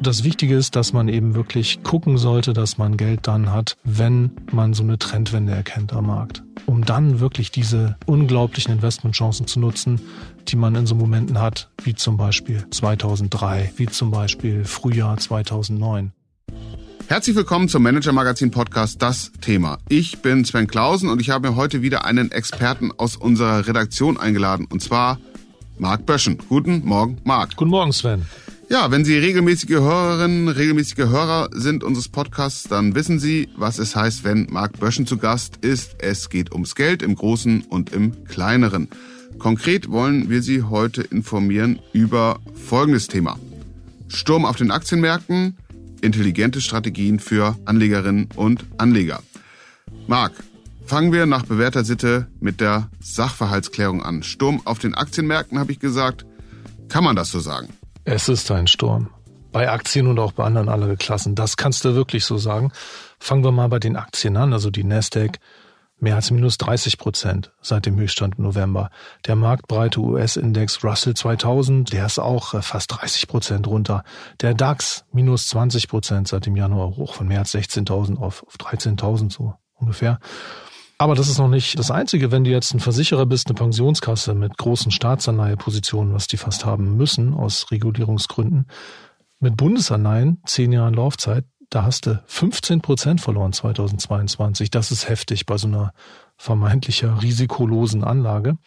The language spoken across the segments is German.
Das Wichtige ist, dass man eben wirklich gucken sollte, dass man Geld dann hat, wenn man so eine Trendwende erkennt am Markt. Um dann wirklich diese unglaublichen Investmentchancen zu nutzen, die man in so Momenten hat, wie zum Beispiel 2003, wie zum Beispiel Frühjahr 2009. Herzlich willkommen zum Manager Magazin Podcast Das Thema. Ich bin Sven Klausen und ich habe mir heute wieder einen Experten aus unserer Redaktion eingeladen und zwar Marc Böschen. Guten Morgen, Marc. Guten Morgen, Sven. Ja, wenn Sie regelmäßige Hörerinnen, regelmäßige Hörer sind unseres Podcasts, dann wissen Sie, was es heißt, wenn Marc Böschen zu Gast ist. Es geht ums Geld im Großen und im Kleineren. Konkret wollen wir Sie heute informieren über folgendes Thema. Sturm auf den Aktienmärkten, intelligente Strategien für Anlegerinnen und Anleger. Marc, fangen wir nach bewährter Sitte mit der Sachverhaltsklärung an. Sturm auf den Aktienmärkten, habe ich gesagt. Kann man das so sagen? Es ist ein Sturm. Bei Aktien und auch bei anderen Anlageklassen. Das kannst du wirklich so sagen. Fangen wir mal bei den Aktien an. Also die Nasdaq mehr als minus 30 Prozent seit dem Höchststand im November. Der marktbreite US-Index Russell 2000, der ist auch äh, fast 30 Prozent runter. Der DAX minus 20 Prozent seit dem Januar hoch von mehr als 16.000 auf, auf 13.000 so ungefähr. Aber das ist noch nicht das Einzige. Wenn du jetzt ein Versicherer bist, eine Pensionskasse mit großen Staatsanleihepositionen, was die fast haben müssen aus Regulierungsgründen, mit Bundesanleihen, zehn Jahren Laufzeit, da hast du 15 Prozent verloren 2022. Das ist heftig bei so einer vermeintlicher risikolosen Anlage.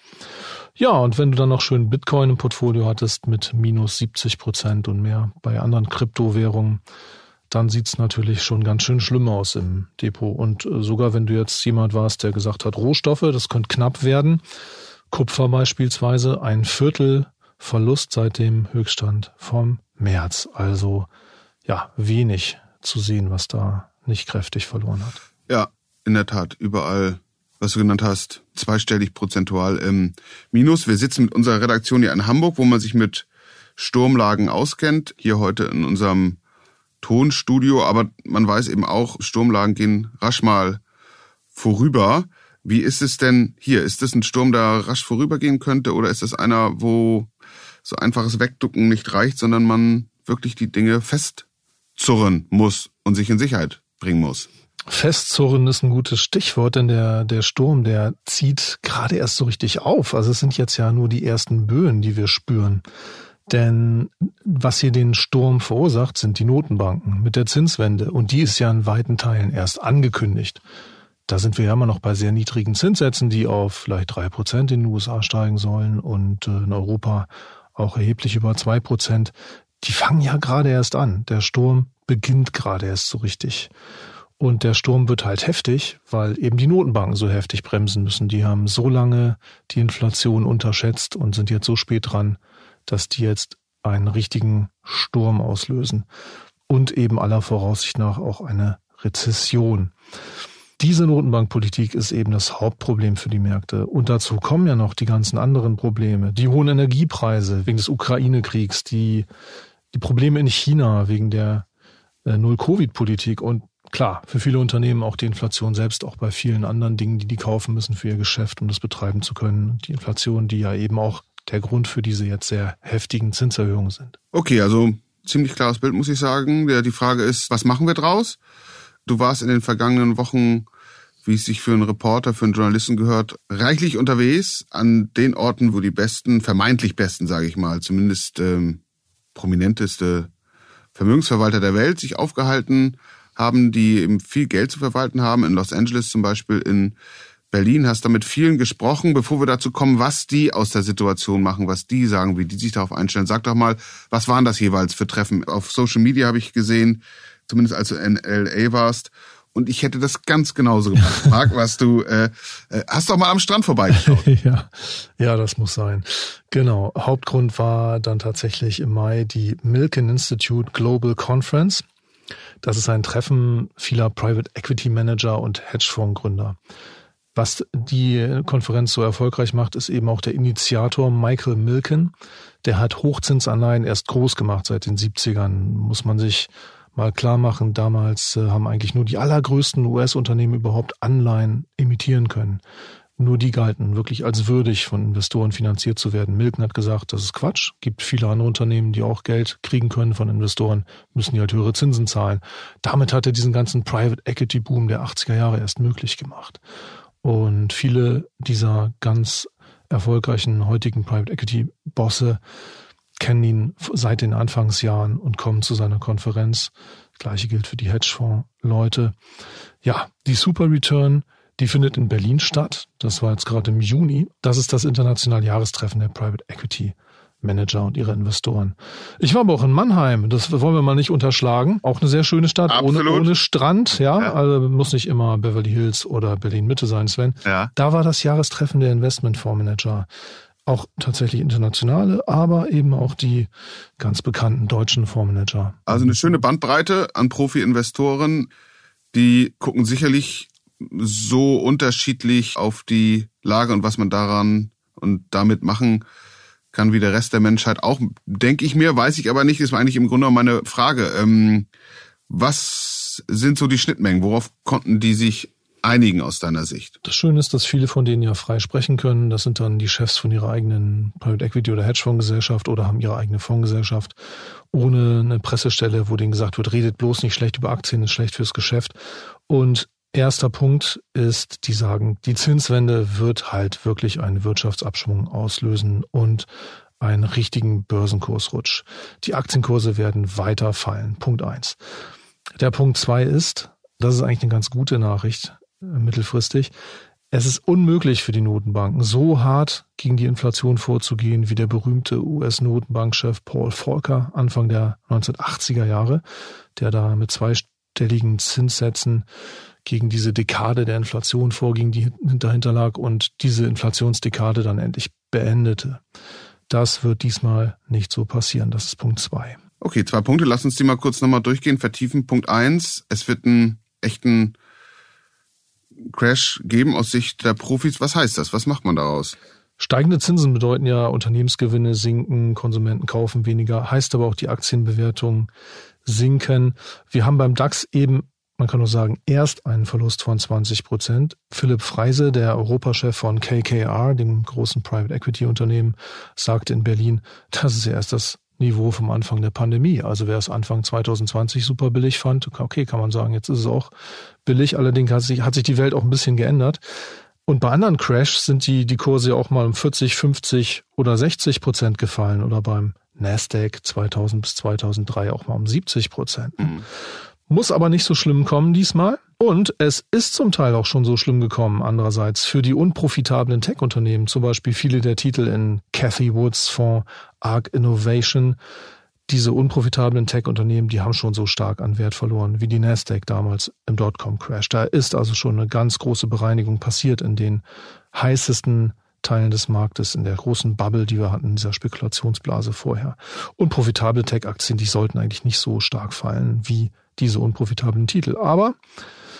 Ja, und wenn du dann noch schön Bitcoin im Portfolio hattest mit minus 70 Prozent und mehr bei anderen Kryptowährungen, dann sieht's natürlich schon ganz schön schlimm aus im Depot. Und äh, sogar wenn du jetzt jemand warst, der gesagt hat, Rohstoffe, das könnte knapp werden, Kupfer beispielsweise, ein Viertel Verlust seit dem Höchststand vom März. Also ja, wenig zu sehen, was da nicht kräftig verloren hat. Ja, in der Tat, überall, was du genannt hast, zweistellig prozentual im Minus. Wir sitzen mit unserer Redaktion hier in Hamburg, wo man sich mit Sturmlagen auskennt. Hier heute in unserem Tonstudio, aber man weiß eben auch, Sturmlagen gehen rasch mal vorüber. Wie ist es denn hier? Ist das ein Sturm, der rasch vorübergehen könnte oder ist es einer, wo so einfaches Wegducken nicht reicht, sondern man wirklich die Dinge festzurren muss und sich in Sicherheit bringen muss? Festzurren ist ein gutes Stichwort, denn der, der Sturm, der zieht gerade erst so richtig auf. Also es sind jetzt ja nur die ersten Böen, die wir spüren. Denn was hier den Sturm verursacht, sind die Notenbanken mit der Zinswende. Und die ist ja in weiten Teilen erst angekündigt. Da sind wir ja immer noch bei sehr niedrigen Zinssätzen, die auf vielleicht drei Prozent in den USA steigen sollen und äh, in Europa auch erheblich über zwei Prozent. Die fangen ja gerade erst an. Der Sturm beginnt gerade erst so richtig. Und der Sturm wird halt heftig, weil eben die Notenbanken so heftig bremsen müssen. Die haben so lange die Inflation unterschätzt und sind jetzt so spät dran, dass die jetzt einen richtigen Sturm auslösen und eben aller Voraussicht nach auch eine Rezession. Diese Notenbankpolitik ist eben das Hauptproblem für die Märkte. Und dazu kommen ja noch die ganzen anderen Probleme. Die hohen Energiepreise wegen des Ukraine-Kriegs, die, die Probleme in China wegen der äh, Null-Covid-Politik und klar, für viele Unternehmen auch die Inflation selbst, auch bei vielen anderen Dingen, die die kaufen müssen für ihr Geschäft, um das betreiben zu können. Die Inflation, die ja eben auch der Grund für diese jetzt sehr heftigen Zinserhöhungen sind. Okay, also ziemlich klares Bild, muss ich sagen. Die Frage ist, was machen wir draus? Du warst in den vergangenen Wochen, wie es sich für einen Reporter, für einen Journalisten gehört, reichlich unterwegs an den Orten, wo die besten, vermeintlich besten, sage ich mal, zumindest ähm, prominenteste Vermögensverwalter der Welt sich aufgehalten haben, die eben viel Geld zu verwalten haben. In Los Angeles zum Beispiel, in Berlin, hast da mit vielen gesprochen, bevor wir dazu kommen, was die aus der Situation machen, was die sagen, wie die sich darauf einstellen. Sag doch mal, was waren das jeweils für Treffen? Auf Social Media habe ich gesehen, zumindest als du in LA warst. Und ich hätte das ganz genauso gemacht. Marc, was du, äh, äh, hast doch mal am Strand vorbeigeschaut. ja, ja, das muss sein. Genau. Hauptgrund war dann tatsächlich im Mai die Milken Institute Global Conference. Das ist ein Treffen vieler Private Equity Manager und Hedgefondsgründer. Was die Konferenz so erfolgreich macht, ist eben auch der Initiator Michael Milken. Der hat Hochzinsanleihen erst groß gemacht seit den 70ern. Muss man sich mal klar machen. Damals äh, haben eigentlich nur die allergrößten US-Unternehmen überhaupt Anleihen emittieren können. nur die galten wirklich als würdig von Investoren finanziert zu werden. Milken hat gesagt, das ist Quatsch. Gibt viele andere Unternehmen, die auch Geld kriegen können von Investoren, müssen die halt höhere Zinsen zahlen. Damit hat er diesen ganzen Private Equity Boom der 80er Jahre erst möglich gemacht. Und viele dieser ganz erfolgreichen heutigen Private Equity Bosse kennen ihn seit den Anfangsjahren und kommen zu seiner Konferenz. Das gleiche gilt für die Hedgefonds-Leute. Ja, die Super Return die findet in Berlin statt. Das war jetzt gerade im Juni. Das ist das internationale Jahrestreffen der Private Equity Manager und ihre Investoren. Ich war aber auch in Mannheim, das wollen wir mal nicht unterschlagen. Auch eine sehr schöne Stadt, ohne, ohne Strand, ja? ja. Also muss nicht immer Beverly Hills oder Berlin Mitte sein, Sven. Ja. Da war das Jahrestreffen der Investmentfondsmanager. Auch tatsächlich internationale, aber eben auch die ganz bekannten deutschen Fondsmanager. Also eine schöne Bandbreite an Profi-Investoren, die gucken sicherlich so unterschiedlich auf die Lage und was man daran und damit machen kann wie der Rest der Menschheit auch, denke ich mir, weiß ich aber nicht, ist eigentlich im Grunde meine Frage. Ähm, was sind so die Schnittmengen? Worauf konnten die sich einigen aus deiner Sicht? Das Schöne ist, dass viele von denen ja frei sprechen können. Das sind dann die Chefs von ihrer eigenen Private Equity oder Hedgefondsgesellschaft oder haben ihre eigene Fondsgesellschaft ohne eine Pressestelle, wo denen gesagt wird, redet bloß nicht schlecht über Aktien, ist schlecht fürs Geschäft. Und Erster Punkt ist, die sagen, die Zinswende wird halt wirklich einen Wirtschaftsabschwung auslösen und einen richtigen Börsenkursrutsch. Die Aktienkurse werden weiter fallen. Punkt eins. Der Punkt zwei ist, das ist eigentlich eine ganz gute Nachricht äh, mittelfristig. Es ist unmöglich für die Notenbanken, so hart gegen die Inflation vorzugehen, wie der berühmte US-Notenbankchef Paul Volcker Anfang der 1980er Jahre, der da mit zweistelligen Zinssätzen gegen diese Dekade der Inflation vorging, die dahinter lag und diese Inflationsdekade dann endlich beendete. Das wird diesmal nicht so passieren. Das ist Punkt zwei. Okay, zwei Punkte. Lass uns die mal kurz nochmal durchgehen, vertiefen. Punkt eins. Es wird einen echten Crash geben aus Sicht der Profis. Was heißt das? Was macht man daraus? Steigende Zinsen bedeuten ja, Unternehmensgewinne sinken, Konsumenten kaufen weniger, heißt aber auch, die Aktienbewertungen sinken. Wir haben beim DAX eben man kann nur sagen, erst einen Verlust von 20 Prozent. Philipp Freise, der Europachef von KKR, dem großen Private Equity Unternehmen, sagte in Berlin, das ist ja erst das Niveau vom Anfang der Pandemie. Also wer es Anfang 2020 super billig fand, okay, kann man sagen, jetzt ist es auch billig. Allerdings hat sich, hat sich die Welt auch ein bisschen geändert. Und bei anderen Crashs sind die, die Kurse auch mal um 40, 50 oder 60 Prozent gefallen oder beim Nasdaq 2000 bis 2003 auch mal um 70 Prozent. Mhm. Muss aber nicht so schlimm kommen diesmal. Und es ist zum Teil auch schon so schlimm gekommen, andererseits für die unprofitablen Tech-Unternehmen, zum Beispiel viele der Titel in Cathy Woods Fonds, Arc Innovation. Diese unprofitablen Tech-Unternehmen, die haben schon so stark an Wert verloren wie die Nasdaq damals im Dotcom-Crash. Da ist also schon eine ganz große Bereinigung passiert in den heißesten Teilen des Marktes, in der großen Bubble, die wir hatten, in dieser Spekulationsblase vorher. Und profitable Tech-Aktien, die sollten eigentlich nicht so stark fallen wie diese unprofitablen Titel. Aber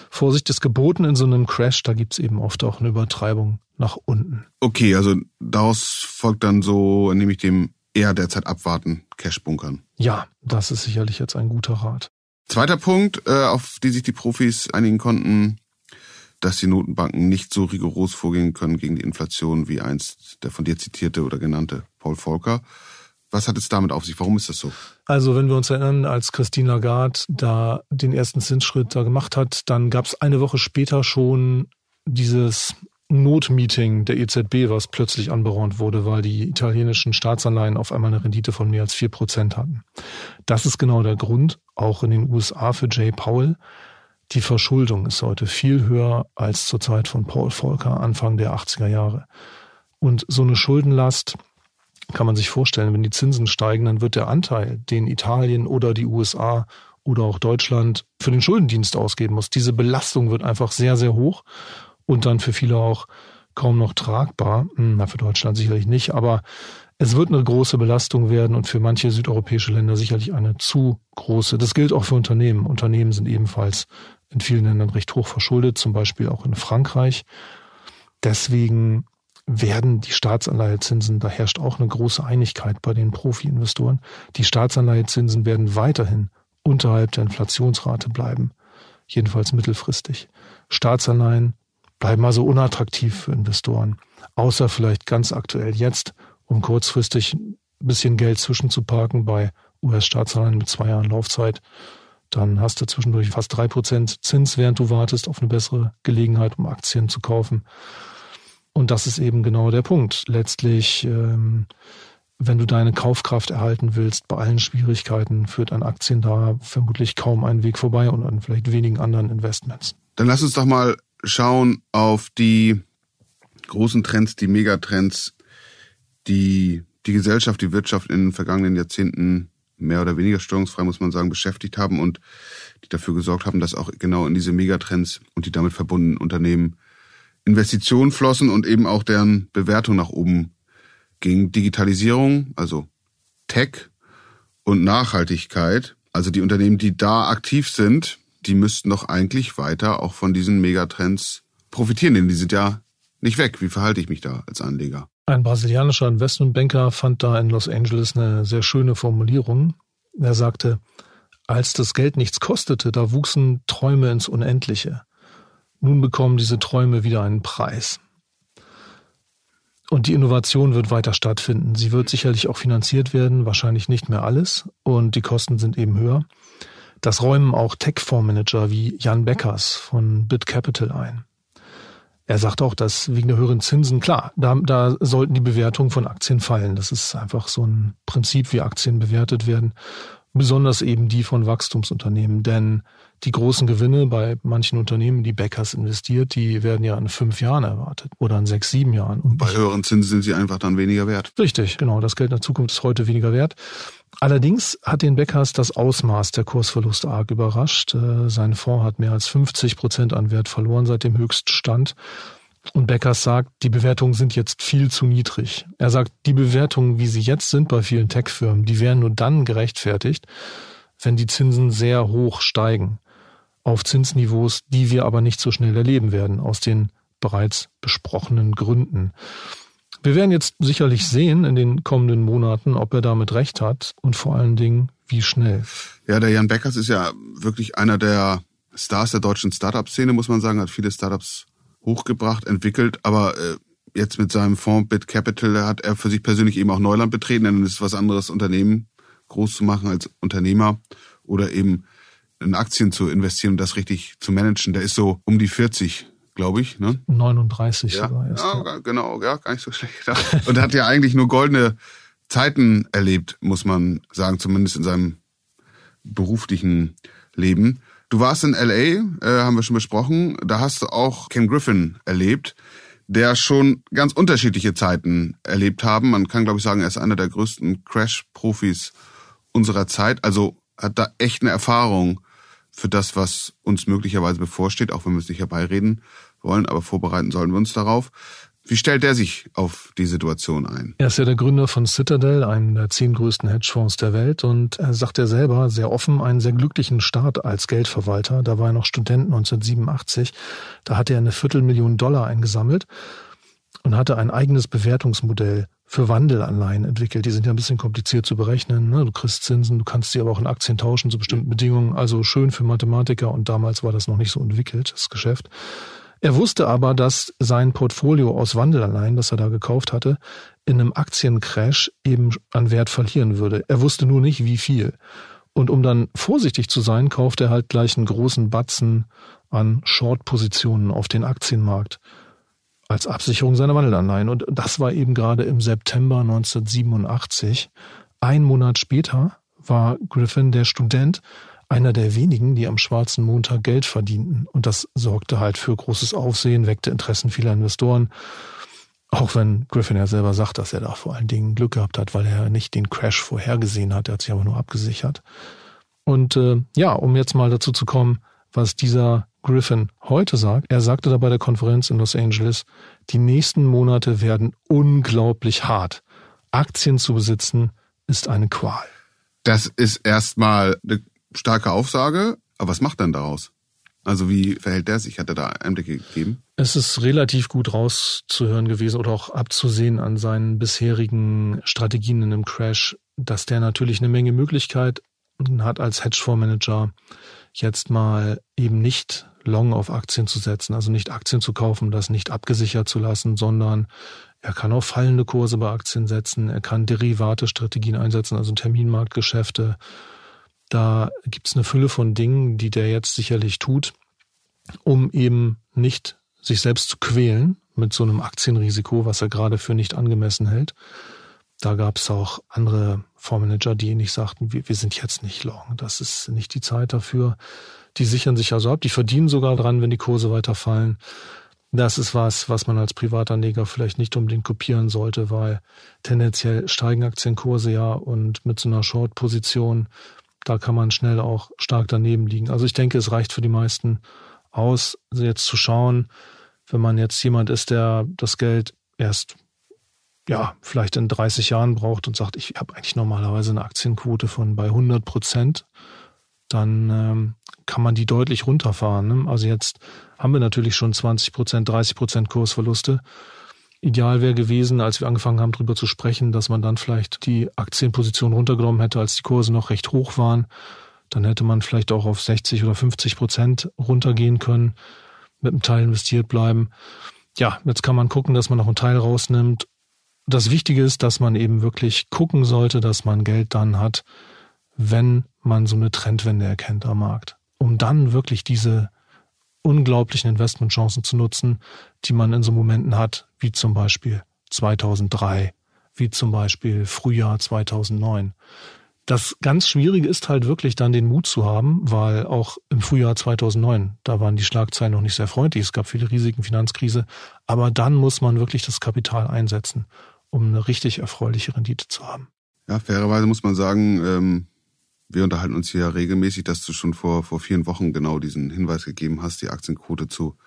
Vorsicht ist geboten in so einem Crash, da gibt's eben oft auch eine Übertreibung nach unten. Okay, also daraus folgt dann so, nehme ich dem eher derzeit abwarten, Cash bunkern. Ja, das ist sicherlich jetzt ein guter Rat. Zweiter Punkt, äh, auf die sich die Profis einigen konnten, dass die Notenbanken nicht so rigoros vorgehen können gegen die Inflation wie einst der von dir zitierte oder genannte Paul Volcker. Was hat es damit auf sich? Warum ist das so? Also wenn wir uns erinnern, als Christine Lagarde da den ersten Zinsschritt da gemacht hat, dann gab es eine Woche später schon dieses Notmeeting der EZB, was plötzlich anberaumt wurde, weil die italienischen Staatsanleihen auf einmal eine Rendite von mehr als vier Prozent hatten. Das ist genau der Grund, auch in den USA für Jay Powell. Die Verschuldung ist heute viel höher als zur Zeit von Paul Volcker Anfang der 80er Jahre. Und so eine Schuldenlast kann man sich vorstellen, wenn die Zinsen steigen, dann wird der Anteil, den Italien oder die USA oder auch Deutschland für den Schuldendienst ausgeben muss. Diese Belastung wird einfach sehr, sehr hoch und dann für viele auch kaum noch tragbar. Hm, na, für Deutschland sicherlich nicht, aber es wird eine große Belastung werden und für manche südeuropäische Länder sicherlich eine zu große. Das gilt auch für Unternehmen. Unternehmen sind ebenfalls in vielen Ländern recht hoch verschuldet, zum Beispiel auch in Frankreich. Deswegen werden die Staatsanleihezinsen, da herrscht auch eine große Einigkeit bei den Profi-Investoren, die Staatsanleihezinsen werden weiterhin unterhalb der Inflationsrate bleiben, jedenfalls mittelfristig. Staatsanleihen bleiben also unattraktiv für Investoren. Außer vielleicht ganz aktuell jetzt, um kurzfristig ein bisschen Geld zwischenzuparken bei US-Staatsanleihen mit zwei Jahren Laufzeit. Dann hast du zwischendurch fast drei Prozent Zins, während du wartest auf eine bessere Gelegenheit, um Aktien zu kaufen. Und das ist eben genau der Punkt. Letztlich, ähm, wenn du deine Kaufkraft erhalten willst, bei allen Schwierigkeiten führt an Aktien da vermutlich kaum einen Weg vorbei und an vielleicht wenigen anderen Investments. Dann lass uns doch mal schauen auf die großen Trends, die Megatrends, die die Gesellschaft, die Wirtschaft in den vergangenen Jahrzehnten mehr oder weniger störungsfrei, muss man sagen, beschäftigt haben und die dafür gesorgt haben, dass auch genau in diese Megatrends und die damit verbundenen Unternehmen Investitionen flossen und eben auch deren Bewertung nach oben ging. Digitalisierung, also Tech und Nachhaltigkeit, also die Unternehmen, die da aktiv sind, die müssten doch eigentlich weiter auch von diesen Megatrends profitieren, denn die sind ja nicht weg. Wie verhalte ich mich da als Anleger? Ein brasilianischer Investmentbanker fand da in Los Angeles eine sehr schöne Formulierung. Er sagte, als das Geld nichts kostete, da wuchsen Träume ins Unendliche. Nun bekommen diese Träume wieder einen Preis. Und die Innovation wird weiter stattfinden. Sie wird sicherlich auch finanziert werden, wahrscheinlich nicht mehr alles. Und die Kosten sind eben höher. Das räumen auch Tech-Fondsmanager wie Jan Beckers von Bit Capital ein. Er sagt auch, dass wegen der höheren Zinsen, klar, da, da sollten die Bewertungen von Aktien fallen. Das ist einfach so ein Prinzip, wie Aktien bewertet werden. Besonders eben die von Wachstumsunternehmen. Denn die großen Gewinne bei manchen Unternehmen, die Backers investiert, die werden ja in fünf Jahren erwartet oder in sechs, sieben Jahren. Und bei höheren Zinsen sind sie einfach dann weniger wert. Richtig, genau. Das Geld in der Zukunft ist heute weniger wert. Allerdings hat den Beckers das Ausmaß der Kursverluste arg überrascht. Äh, sein Fonds hat mehr als 50 Prozent an Wert verloren seit dem Höchststand. Und Beckers sagt, die Bewertungen sind jetzt viel zu niedrig. Er sagt, die Bewertungen, wie sie jetzt sind bei vielen Tech-Firmen, die wären nur dann gerechtfertigt, wenn die Zinsen sehr hoch steigen. Auf Zinsniveaus, die wir aber nicht so schnell erleben werden, aus den bereits besprochenen Gründen. Wir werden jetzt sicherlich sehen in den kommenden Monaten, ob er damit recht hat und vor allen Dingen, wie schnell. Ja, der Jan Beckers ist ja wirklich einer der Stars der deutschen Startup-Szene, muss man sagen, hat viele Startups hochgebracht, entwickelt, aber äh, jetzt mit seinem Fonds Bit Capital hat er für sich persönlich eben auch Neuland betreten, denn es ist was anderes, Unternehmen groß zu machen als Unternehmer oder eben in Aktien zu investieren und das richtig zu managen. Der ist so um die 40 glaube ich. Ne? 39 ja, sogar erst. Ja, ja, genau, ja, gar nicht so schlecht. Und hat ja eigentlich nur goldene Zeiten erlebt, muss man sagen, zumindest in seinem beruflichen Leben. Du warst in LA, äh, haben wir schon besprochen. Da hast du auch Ken Griffin erlebt, der schon ganz unterschiedliche Zeiten erlebt haben. Man kann, glaube ich, sagen, er ist einer der größten Crash-Profis unserer Zeit. Also hat da echt eine Erfahrung für das, was uns möglicherweise bevorsteht, auch wenn wir es nicht herbeireden wollen, aber vorbereiten sollen wir uns darauf. Wie stellt er sich auf die Situation ein? Er ist ja der Gründer von Citadel, einem der zehn größten Hedgefonds der Welt. Und er sagt er selber sehr offen, einen sehr glücklichen Start als Geldverwalter. Da war er noch Student 1987. Da hatte er eine Viertelmillion Dollar eingesammelt und hatte ein eigenes Bewertungsmodell für Wandelanleihen entwickelt. Die sind ja ein bisschen kompliziert zu berechnen. Ne? Du kriegst Zinsen, du kannst sie aber auch in Aktien tauschen zu bestimmten Bedingungen. Also schön für Mathematiker und damals war das noch nicht so entwickelt, das Geschäft. Er wusste aber, dass sein Portfolio aus Wandelanleihen, das er da gekauft hatte, in einem Aktiencrash eben an Wert verlieren würde. Er wusste nur nicht, wie viel. Und um dann vorsichtig zu sein, kaufte er halt gleich einen großen Batzen an Short-Positionen auf den Aktienmarkt als Absicherung seiner Wandelanleihen. Und das war eben gerade im September 1987. Ein Monat später war Griffin der Student einer der wenigen, die am schwarzen Montag Geld verdienten. Und das sorgte halt für großes Aufsehen, weckte Interessen vieler Investoren. Auch wenn Griffin ja selber sagt, dass er da vor allen Dingen Glück gehabt hat, weil er nicht den Crash vorhergesehen hat, er hat sich aber nur abgesichert. Und äh, ja, um jetzt mal dazu zu kommen, was dieser Griffin heute sagt. Er sagte da bei der Konferenz in Los Angeles, die nächsten Monate werden unglaublich hart. Aktien zu besitzen ist eine Qual. Das ist erstmal eine starke Aufsage, aber was macht dann daraus? Also wie verhält der sich? Hat er da Einblicke gegeben? Es ist relativ gut rauszuhören gewesen oder auch abzusehen an seinen bisherigen Strategien in einem Crash, dass der natürlich eine Menge Möglichkeit hat als Hedgefondsmanager jetzt mal eben nicht long auf Aktien zu setzen, also nicht Aktien zu kaufen, das nicht abgesichert zu lassen, sondern er kann auf fallende Kurse bei Aktien setzen, er kann Derivate-Strategien einsetzen, also Terminmarktgeschäfte. Da gibt's eine Fülle von Dingen, die der jetzt sicherlich tut, um eben nicht sich selbst zu quälen mit so einem Aktienrisiko, was er gerade für nicht angemessen hält. Da gab's auch andere Fondsmanager, die nicht sagten, wir, wir sind jetzt nicht long, das ist nicht die Zeit dafür. Die sichern sich also ab, die verdienen sogar dran, wenn die Kurse weiterfallen. Das ist was, was man als Privatanleger vielleicht nicht unbedingt kopieren sollte, weil tendenziell steigen Aktienkurse ja und mit so einer Short-Position, da kann man schnell auch stark daneben liegen. Also ich denke, es reicht für die meisten aus, jetzt zu schauen, wenn man jetzt jemand ist, der das Geld erst ja, vielleicht in 30 Jahren braucht und sagt, ich habe eigentlich normalerweise eine Aktienquote von bei 100 Prozent, dann ähm, kann man die deutlich runterfahren. Ne? Also jetzt haben wir natürlich schon 20 Prozent, 30 Prozent Kursverluste. Ideal wäre gewesen, als wir angefangen haben, darüber zu sprechen, dass man dann vielleicht die Aktienposition runtergenommen hätte, als die Kurse noch recht hoch waren. Dann hätte man vielleicht auch auf 60 oder 50 Prozent runtergehen können, mit einem Teil investiert bleiben. Ja, jetzt kann man gucken, dass man noch einen Teil rausnimmt das Wichtige ist, dass man eben wirklich gucken sollte, dass man Geld dann hat, wenn man so eine Trendwende erkennt am Markt, um dann wirklich diese unglaublichen Investmentchancen zu nutzen, die man in so Momenten hat, wie zum Beispiel 2003, wie zum Beispiel Frühjahr 2009. Das ganz Schwierige ist halt wirklich dann den Mut zu haben, weil auch im Frühjahr 2009, da waren die Schlagzeilen noch nicht sehr freundlich, es gab viele Risiken, Finanzkrise, aber dann muss man wirklich das Kapital einsetzen um eine richtig erfreuliche Rendite zu haben. Ja, fairerweise muss man sagen, ähm, wir unterhalten uns hier ja regelmäßig, dass du schon vor, vor vielen Wochen genau diesen Hinweis gegeben hast, die Aktienquote zu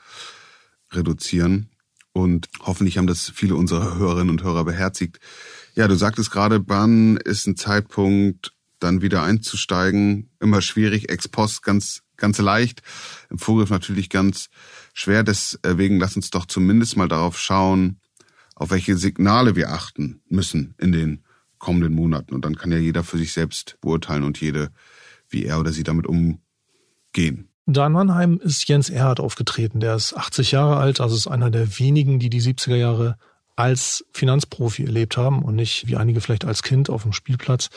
reduzieren. Und hoffentlich haben das viele unserer Hörerinnen und Hörer beherzigt. Ja, du sagtest gerade, wann ist ein Zeitpunkt, dann wieder einzusteigen? Immer schwierig, ex post ganz, ganz leicht. Im Vorgriff natürlich ganz schwer. Deswegen lass uns doch zumindest mal darauf schauen, auf welche Signale wir achten müssen in den kommenden Monaten. Und dann kann ja jeder für sich selbst beurteilen und jede, wie er oder sie damit umgehen. Da in Mannheim ist Jens Erhard aufgetreten. Der ist 80 Jahre alt, also ist einer der wenigen, die die 70er Jahre als Finanzprofi erlebt haben und nicht wie einige vielleicht als Kind auf dem Spielplatz,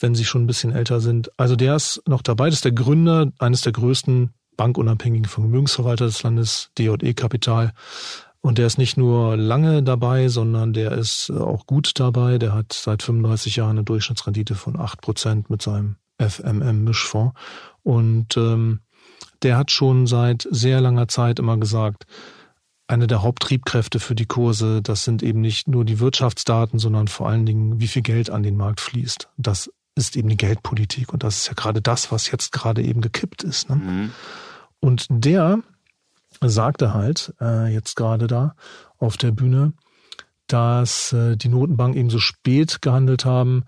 wenn sie schon ein bisschen älter sind. Also der ist noch dabei. Das ist der Gründer eines der größten bankunabhängigen Vermögensverwalter des Landes, DJE Kapital. Und der ist nicht nur lange dabei, sondern der ist auch gut dabei. Der hat seit 35 Jahren eine Durchschnittsrendite von 8% mit seinem FMM-Mischfonds. Und ähm, der hat schon seit sehr langer Zeit immer gesagt, eine der Haupttriebkräfte für die Kurse, das sind eben nicht nur die Wirtschaftsdaten, sondern vor allen Dingen, wie viel Geld an den Markt fließt. Das ist eben die Geldpolitik und das ist ja gerade das, was jetzt gerade eben gekippt ist. Ne? Mhm. Und der sagte halt äh, jetzt gerade da auf der Bühne, dass äh, die Notenbank eben so spät gehandelt haben.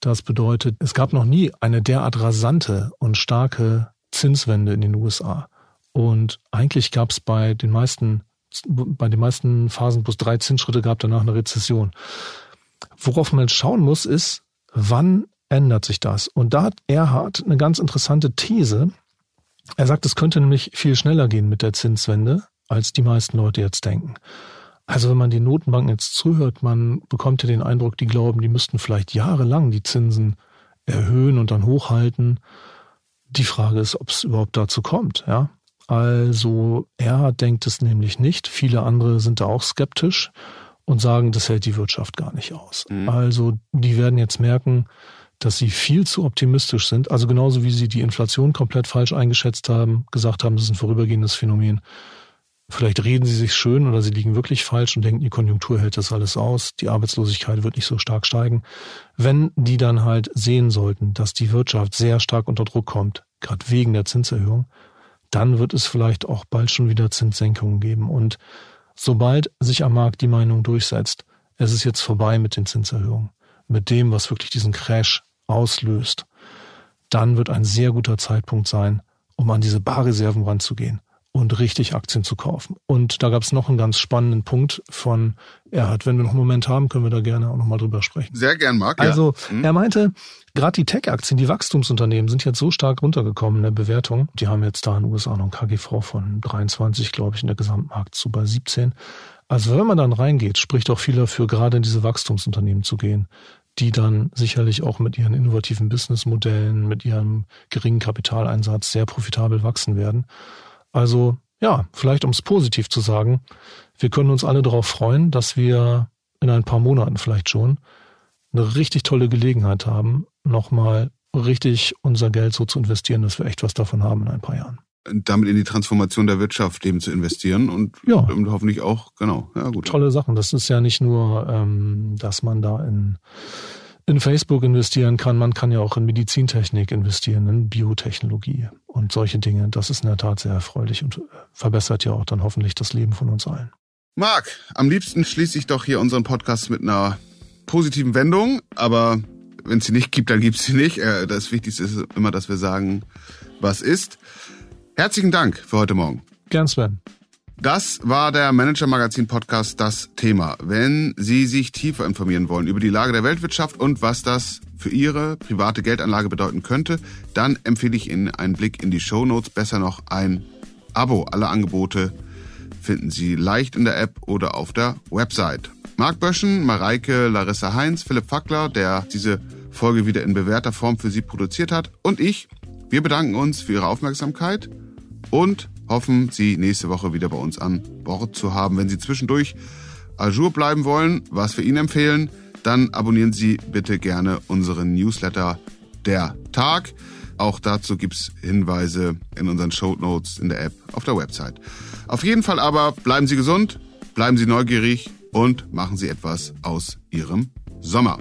Das bedeutet, es gab noch nie eine derart rasante und starke Zinswende in den USA. Und eigentlich gab es bei den meisten, bei den meisten Phasen bloß drei Zinsschritte gab danach eine Rezession. Worauf man schauen muss, ist, wann ändert sich das? Und da hat Erhard eine ganz interessante These, er sagt, es könnte nämlich viel schneller gehen mit der Zinswende, als die meisten Leute jetzt denken. Also wenn man die Notenbanken jetzt zuhört, man bekommt ja den Eindruck, die glauben, die müssten vielleicht jahrelang die Zinsen erhöhen und dann hochhalten. Die Frage ist, ob es überhaupt dazu kommt, ja. Also er denkt es nämlich nicht. Viele andere sind da auch skeptisch und sagen, das hält die Wirtschaft gar nicht aus. Mhm. Also die werden jetzt merken, dass sie viel zu optimistisch sind. Also genauso wie sie die Inflation komplett falsch eingeschätzt haben, gesagt haben, das ist ein vorübergehendes Phänomen. Vielleicht reden sie sich schön oder sie liegen wirklich falsch und denken, die Konjunktur hält das alles aus, die Arbeitslosigkeit wird nicht so stark steigen. Wenn die dann halt sehen sollten, dass die Wirtschaft sehr stark unter Druck kommt, gerade wegen der Zinserhöhung, dann wird es vielleicht auch bald schon wieder Zinssenkungen geben. Und sobald sich am Markt die Meinung durchsetzt, es ist jetzt vorbei mit den Zinserhöhungen, mit dem, was wirklich diesen Crash auslöst, dann wird ein sehr guter Zeitpunkt sein, um an diese Barreserven ranzugehen und richtig Aktien zu kaufen. Und da gab es noch einen ganz spannenden Punkt von Erhard. Wenn wir noch einen Moment haben, können wir da gerne auch nochmal drüber sprechen. Sehr gern, Marc. Also ja. Mhm. er meinte, gerade die Tech-Aktien, die Wachstumsunternehmen sind jetzt so stark runtergekommen in der Bewertung. Die haben jetzt da in den USA noch ein KGV von 23, glaube ich, in der Gesamtmarkt zu bei 17. Also wenn man dann reingeht, spricht auch viel dafür, gerade in diese Wachstumsunternehmen zu gehen, die dann sicherlich auch mit ihren innovativen Businessmodellen, mit ihrem geringen Kapitaleinsatz sehr profitabel wachsen werden. Also ja, vielleicht um es positiv zu sagen, wir können uns alle darauf freuen, dass wir in ein paar Monaten vielleicht schon eine richtig tolle Gelegenheit haben, nochmal richtig unser Geld so zu investieren, dass wir echt was davon haben in ein paar Jahren damit in die Transformation der Wirtschaft eben zu investieren und, ja. und hoffentlich auch, genau, ja gut. Tolle Sachen. Das ist ja nicht nur, ähm, dass man da in, in Facebook investieren kann, man kann ja auch in Medizintechnik investieren, in Biotechnologie und solche Dinge. Das ist in der Tat sehr erfreulich und verbessert ja auch dann hoffentlich das Leben von uns allen. Marc, am liebsten schließe ich doch hier unseren Podcast mit einer positiven Wendung, aber wenn es sie nicht gibt, dann gibt es sie nicht. Äh, das Wichtigste ist immer, dass wir sagen, was ist. Herzlichen Dank für heute Morgen. Gern, Sven. Das war der Manager Magazin Podcast Das Thema. Wenn Sie sich tiefer informieren wollen über die Lage der Weltwirtschaft und was das für Ihre private Geldanlage bedeuten könnte, dann empfehle ich Ihnen einen Blick in die Show Notes, besser noch ein Abo. Alle Angebote finden Sie leicht in der App oder auf der Website. Marc Böschen, Mareike, Larissa Heinz, Philipp Fackler, der diese Folge wieder in bewährter Form für Sie produziert hat, und ich, wir bedanken uns für Ihre Aufmerksamkeit und hoffen, Sie nächste Woche wieder bei uns an Bord zu haben. Wenn Sie zwischendurch Azure bleiben wollen, was wir Ihnen empfehlen, dann abonnieren Sie bitte gerne unseren Newsletter Der Tag. Auch dazu gibt's Hinweise in unseren Show Notes in der App auf der Website. Auf jeden Fall aber bleiben Sie gesund, bleiben Sie neugierig und machen Sie etwas aus Ihrem Sommer.